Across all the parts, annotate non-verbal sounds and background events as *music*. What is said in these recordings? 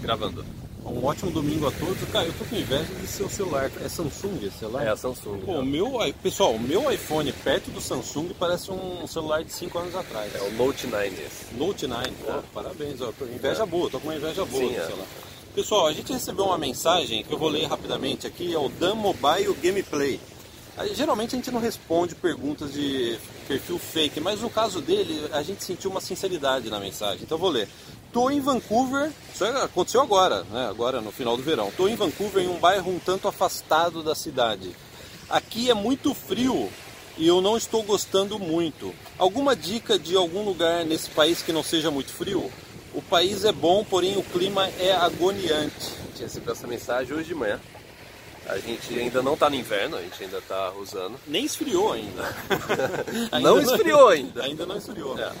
Gravando. Um ótimo domingo a todos. Cara, eu tô com inveja de seu celular. É Samsung esse celular? É a Samsung. Pô, o meu, pessoal, o meu iPhone perto do Samsung parece um celular de 5 anos atrás. É o Note 9 esse. Note 9, pô, parabéns. Ó, inveja boa, tô com uma inveja boa Sim, desse é. celular. Pessoal, a gente recebeu uma mensagem que eu vou ler rapidamente aqui, é o Dan Mobile Gameplay. Geralmente a gente não responde perguntas de perfil fake, mas no caso dele a gente sentiu uma sinceridade na mensagem, então eu vou ler. Tô em Vancouver, isso aconteceu agora, né? Agora no final do verão. Tô em Vancouver, em um bairro um tanto afastado da cidade. Aqui é muito frio e eu não estou gostando muito. Alguma dica de algum lugar nesse país que não seja muito frio? O país é bom, porém o clima é agoniante. A gente recebeu essa mensagem hoje de manhã. A gente ainda não tá no inverno, a gente ainda tá usando. Nem esfriou ainda. *laughs* Não esfriou ainda. Ainda não esfriou. É.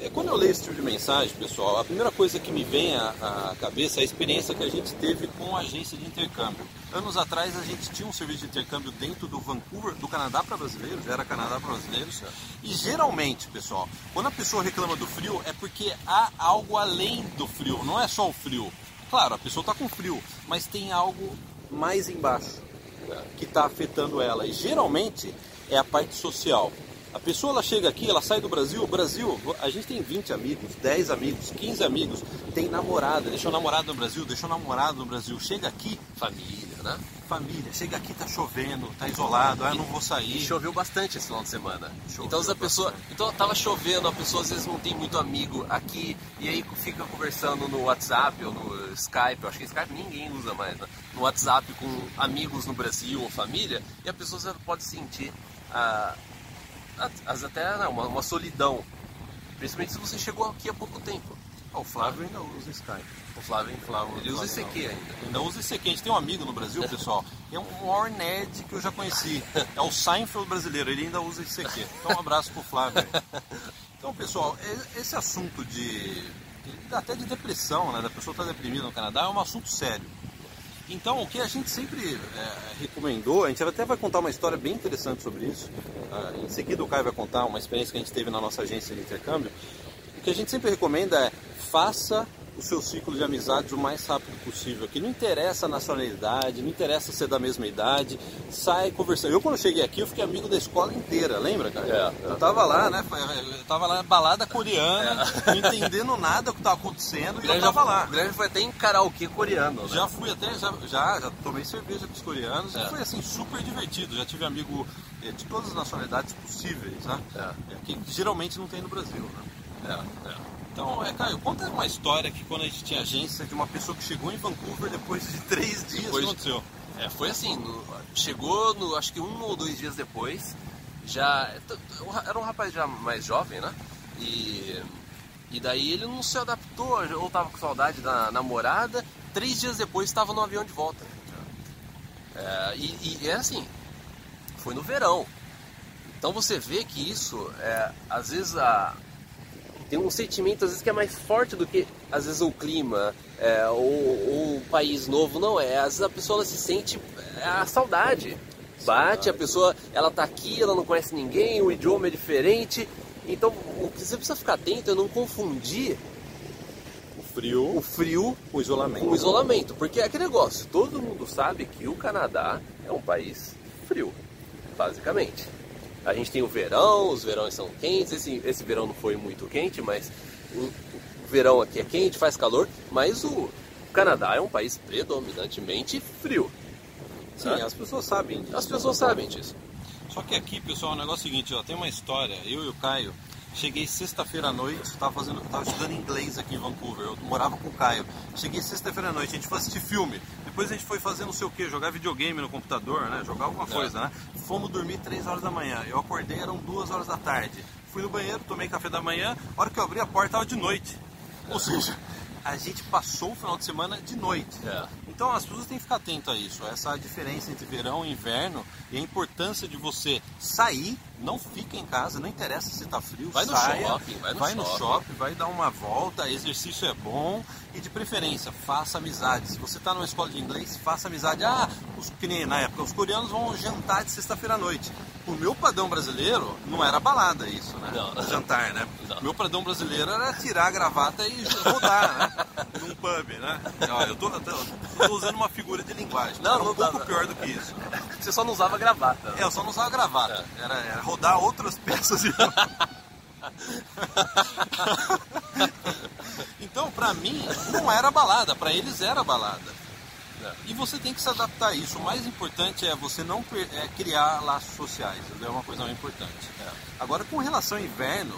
É, Quando eu leio esse tipo de mensagem, pessoal, a primeira coisa que me vem à, cabeça é a experiência que a gente teve com a agência de intercâmbio. Anos atrás a gente tinha um serviço de intercâmbio dentro do Vancouver, do Canadá para brasileiros, era Canadá para brasileiros. E geralmente, pessoal, quando a pessoa reclama do frio é porque há algo além do frio, não é só o frio. Claro, a pessoa está com frio, mas tem algo mais embaixo que está afetando ela. E geralmente é a parte social. A pessoa ela chega aqui, ela sai do Brasil, Brasil, a gente tem 20 amigos, 10 amigos, 15 amigos, tem namorada, deixou namorado no Brasil, deixou namorado no Brasil, chega aqui, Família, né? família, chega aqui, tá chovendo, tá isolado, ah, eu não vou E sair. choveu bastante esse final de semana. Choveu então a pessoa, bastante. então tava chovendo, a pessoa às vezes não tem muito amigo aqui e aí fica conversando no WhatsApp ou no Skype. Eu acho que Skype ninguém usa mais, né? No WhatsApp com amigos no Brasil ou família e a pessoa já pode sentir a, as até não, uma, uma solidão. Principalmente se você chegou aqui há pouco tempo. Ah, o Flávio ainda usa Skype. O Flávio, Flávio ele usa Flávio ICQ ainda. Ainda usa esse aqui. A gente tem um amigo no Brasil, *laughs* pessoal, que é um maior nerd que eu já conheci. É o Seinfeld brasileiro, ele ainda usa esse aqui. Então um abraço pro Flávio. *laughs* Então, pessoal, e- esse assunto de. de- até de depressão, né? Da pessoa estar deprimida no Canadá é um assunto sério. Então, o que a gente sempre é, recomendou, a gente até vai contar uma história bem interessante sobre isso. Ah, em seguida, o Caio vai contar uma experiência que a gente teve na nossa agência de intercâmbio. O que a gente sempre recomenda é faça o seu ciclo de amizades o mais rápido possível. Que não interessa a nacionalidade, não interessa ser da mesma idade, sai conversando. Eu, quando cheguei aqui, eu fiquei amigo da escola inteira, lembra, cara? É, é. eu tava lá, né? Eu tava lá na balada coreana, não entendendo nada do que tava acontecendo, e eu tava lá. O Guilherme foi até em karaokê coreano, né? Já fui até, já, já, já tomei cerveja com os coreanos É. e foi assim, super divertido. Já tive amigo eh, de todas as nacionalidades possíveis, né? É. É, que geralmente não tem no Brasil, né? É, é. Então, é, Caio, conta uma história que quando a gente tinha agência de uma pessoa que chegou em Vancouver depois de três dias, Depois o que de- aconteceu? É, foi assim, no- chegou no, acho que um ou dois dias depois, já era um rapaz já mais jovem, né? E, e daí ele não se adaptou, ou tava com saudade da namorada, três dias depois estava no avião de volta. É, e, e é assim, foi no verão. Então você vê que isso, é, às vezes a, tem um sentimento às vezes que é mais forte do que às vezes o clima é, ou, ou o país novo. Não é. Às vezes a pessoa se sente é, a saudade. Bate a pessoa ela tá aqui ela não conhece ninguém o idioma é diferente. Então o que você precisa ficar atento é não confundir O frio, o frio o isolamento. com o isolamento. Porque é aquele negócio todo mundo sabe que o Canadá é um país frio basicamente a gente tem o verão, os verões são quentes. Esse, esse verão não foi muito quente, mas o, o verão aqui é quente, faz calor. Mas o, o Canadá é um país predominantemente frio. Sim, né? as pessoas sabem disso. As pessoas sabem disso. Só que aqui, pessoal, o negócio é o seguinte, ó, tem uma história, eu e o Caio, cheguei sexta-feira à noite, tava fazendo, tava estudando inglês aqui em Vancouver, eu morava com o Caio. Cheguei sexta-feira à noite, a gente foi assistir filme. Depois a gente foi fazer não sei o que, jogar videogame no computador, né? Jogar alguma coisa, né? Fomos dormir 3 horas da manhã. Eu acordei, eram 2 horas da tarde. Fui no banheiro, tomei café da manhã, a hora que eu abri a porta tava de noite. Ou seja, a gente passou o final de semana de noite. Então as pessoas têm que ficar atento a isso, a essa diferença entre verão e inverno e a importância de você sair, não fica em casa, não interessa se está frio, Vai no saia, shopping, vai no shopping. shopping, vai dar uma volta, exercício é bom e de preferência, faça amizade. Se você está numa escola de inglês, faça amizade. Ah, os, que nem na época, os coreanos vão jantar de sexta-feira à noite. o meu padrão brasileiro não era balada isso, né? Não. Jantar, né? Não. Meu padrão brasileiro era tirar a gravata e *laughs* rodar, né? Num pub, né? Olha, eu tô, eu tô- tô usando uma figura de linguagem. Não, era um não pouco pior do que isso. Você só não usava gravata. É, eu só não usava gravata. Era, era rodar outras peças e... *laughs* Então, pra mim, não era balada, pra eles era balada. É. E você tem que se adaptar a isso. O mais importante é você não é criar laços sociais. É uma coisa muito importante. Agora, com relação ao inverno,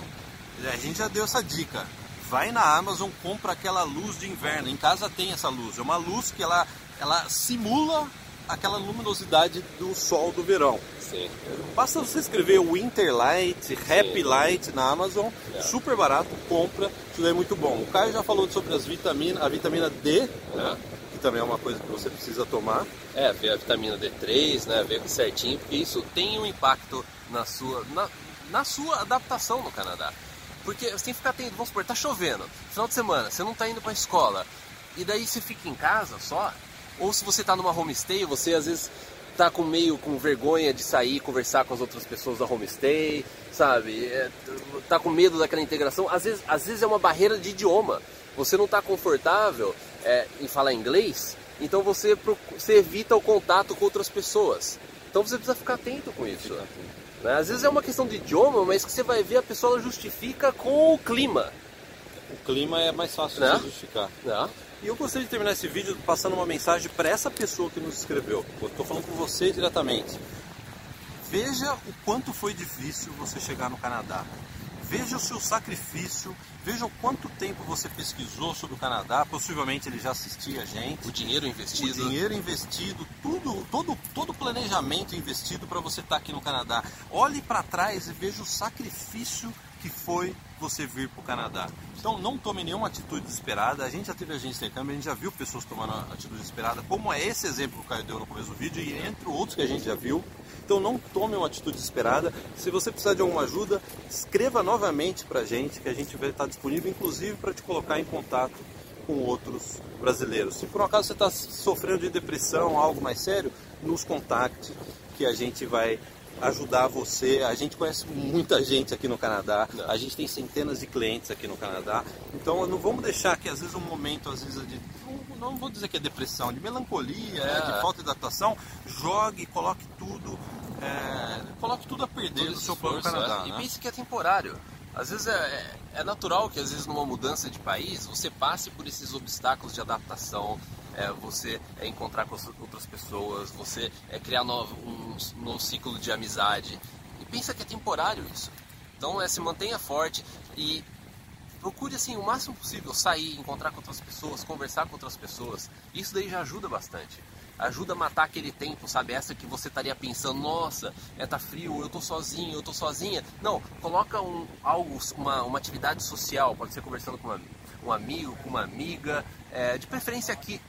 a gente já deu essa dica. Vai na Amazon, compra aquela luz de inverno. Em casa tem essa luz. É uma luz que ela, ela simula aquela luminosidade do sol do verão. Sim. Basta você escrever Winter Light, Happy Light na Amazon, É. super barato, compra, isso daí é muito bom. O Caio já falou sobre as vitaminas, a vitamina D, né, que também é uma coisa que você precisa tomar. É, ver a vitamina D3, né, ver certinho, porque isso tem um impacto na sua, na, na sua adaptação no Canadá. Porque você tem que ficar atento, vamos supor, tá chovendo, final de semana, você não tá indo pra escola, e daí você fica em casa só, ou se você tá numa homestay, você às vezes tá com meio com vergonha de sair conversar com as outras pessoas da homestay, sabe? É, tá com medo daquela integração, às vezes, às vezes é uma barreira de idioma. Você não tá confortável é, em falar inglês, então você, você evita o contato com outras pessoas. Então você precisa ficar atento com isso. Né? Às vezes é uma questão de idioma, mas que você vai ver a pessoa ela justifica com o clima. O clima é mais fácil Né? de justificar. Né? E eu gostaria de terminar esse vídeo passando uma mensagem para essa pessoa que nos escreveu. Eu estou falando com você diretamente. Veja o quanto foi difícil você chegar no Canadá. Veja o seu sacrifício, veja o quanto tempo você pesquisou sobre o Canadá. Possivelmente ele já assistia a gente. O dinheiro O investido. dinheiro investido, tudo, todo, todo o planejamento investido para você estar aqui no Canadá. Olhe para trás e veja o sacrifício que foi você vir para o Canadá. Então não tome nenhuma atitude desesperada. A gente já teve agente de intercâmbio, a gente já viu pessoas tomando atitude desesperada, como é esse exemplo que o Caio deu no começo do vídeo e entre outros que a gente já viu. Então não tome uma atitude desesperada. Se você precisar de alguma ajuda, escreva novamente para a gente, que a gente vai estar disponível, inclusive para te colocar em contato com outros brasileiros. Se por um acaso você está sofrendo de depressão, algo mais sério, nos contacte que a gente vai ajudar você. A gente conhece muita gente aqui no Canadá, a gente tem centenas de clientes aqui no Canadá, então não vamos deixar que às vezes um momento, às vezes de não, não vou dizer que é depressão, de melancolia, É. de falta de adaptação, jogue, coloque tudo, é, coloque tudo a perder todo no seu próprio esforço, Canadá. é. né? E pense que é temporário. Às vezes é, é- é natural que às vezes numa mudança de país você passe por esses obstáculos de adaptação, é, você é encontrar com as outras pessoas, você é criar novo, um novo ciclo de amizade. E pensa que é temporário isso. Então é, se mantenha forte e procure assim o máximo possível sair, encontrar com outras pessoas, conversar com outras pessoas. Isso daí já ajuda bastante. Ajuda a matar aquele tempo, sabe? Essa que você estaria pensando, nossa, é tá frio, eu tô sozinho, eu tô sozinha. Não, coloca um, algo, uma, uma atividade social, pode ser conversando com um amigo, com uma amiga, é, de preferência aqui.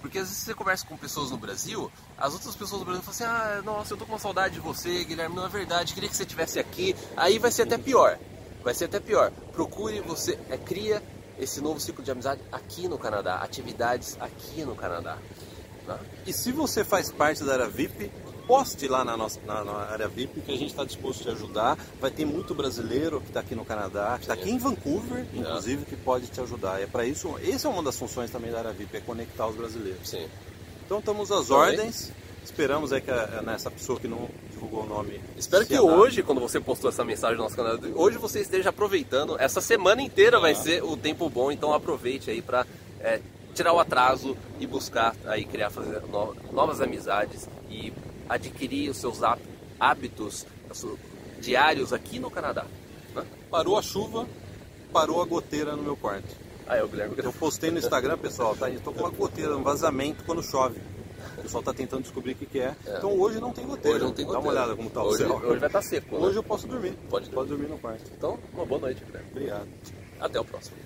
Porque às vezes você conversa com pessoas no Brasil, as outras pessoas do Brasil falam assim, ah, nossa, eu tô com uma saudade de você, Guilherme, não é verdade, queria que você estivesse aqui. Aí vai ser até pior. Vai ser até pior. Procure você, é, cria esse novo ciclo de amizade aqui no Canadá, atividades aqui no Canadá. Tá? E se você faz parte da área VIP, poste lá na nossa na, na área VIP que a gente está disposto a te ajudar. Vai ter muito brasileiro que está aqui no Canadá, que está aqui em Vancouver, inclusive, que pode te ajudar. E é para isso, essa é uma das funções também da área VIP, é conectar os brasileiros. Sim. Então estamos às ordens. Esperamos aí que a, nessa pessoa que não divulgou o nome. Espero que hoje, quando você postou essa mensagem no nosso canal, hoje você esteja aproveitando. Essa semana inteira vai ser o tempo bom, então aproveite aí para tirar o atraso e buscar aí criar fazer no- novas amizades e adquirir os seus há- hábitos diários aqui no Canadá. né? Parou a chuva, parou a goteira no meu quarto. Aí o Guilherme Eu postei no Instagram, pessoal, tá? Estou com uma goteira, um vazamento quando chove. O pessoal está tentando descobrir o que, que é. Então hoje não tem goteira. hoje não tem Dá uma goteira. olhada como está o hoje, céu. hoje vai estar seco. né? Hoje eu posso dormir. Pode Pode dormir no quarto. Então, uma boa noite, Guilherme. Obrigado. Até o próximo.